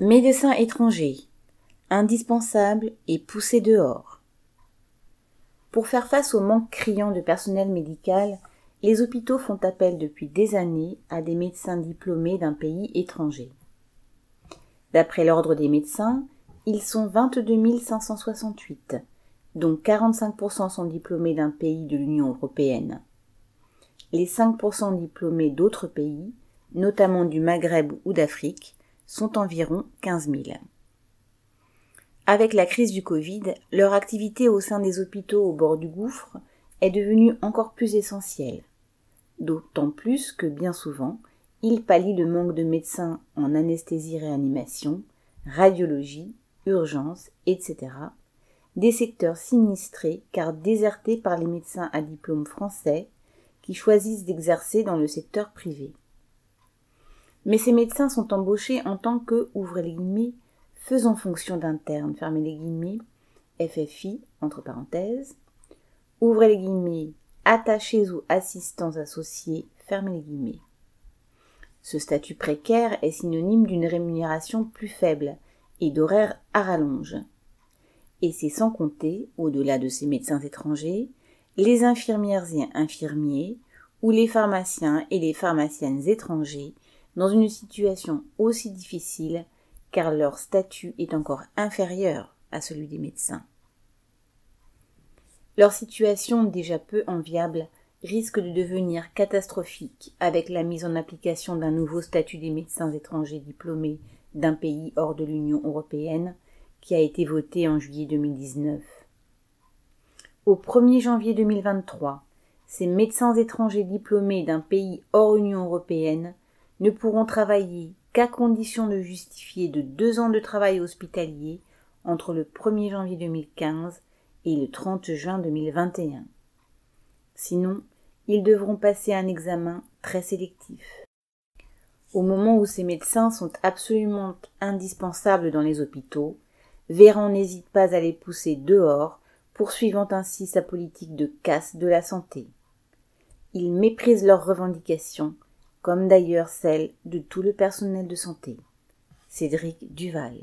Médecins étrangers, indispensables et poussés dehors. Pour faire face au manque criant de personnel médical, les hôpitaux font appel depuis des années à des médecins diplômés d'un pays étranger. D'après l'ordre des médecins, ils sont 22 568, dont 45% sont diplômés d'un pays de l'Union européenne. Les 5% diplômés d'autres pays, notamment du Maghreb ou d'Afrique, sont environ 15 000. Avec la crise du Covid, leur activité au sein des hôpitaux au bord du gouffre est devenue encore plus essentielle, d'autant plus que bien souvent, ils pallient le manque de médecins en anesthésie-réanimation, radiologie, urgence, etc., des secteurs sinistrés car désertés par les médecins à diplôme français qui choisissent d'exercer dans le secteur privé. Mais ces médecins sont embauchés en tant que, ouvrez les guillemets, faisant fonction d'interne, fermez les guillemets, FFI, entre parenthèses, ouvrez les guillemets, attachés ou assistants associés, fermez les guillemets. Ce statut précaire est synonyme d'une rémunération plus faible et d'horaires à rallonge. Et c'est sans compter, au-delà de ces médecins étrangers, les infirmières et infirmiers, ou les pharmaciens et les pharmaciennes étrangers dans une situation aussi difficile car leur statut est encore inférieur à celui des médecins. Leur situation déjà peu enviable risque de devenir catastrophique avec la mise en application d'un nouveau statut des médecins étrangers diplômés d'un pays hors de l'Union européenne qui a été voté en juillet 2019. Au 1er janvier 2023, ces médecins étrangers diplômés d'un pays hors Union européenne ne pourront travailler qu'à condition de justifier de deux ans de travail hospitalier entre le 1er janvier 2015 et le 30 juin 2021. Sinon, ils devront passer un examen très sélectif. Au moment où ces médecins sont absolument indispensables dans les hôpitaux, Véran n'hésite pas à les pousser dehors, poursuivant ainsi sa politique de casse de la santé. Il méprise leurs revendications comme d'ailleurs celle de tout le personnel de santé. Cédric Duval.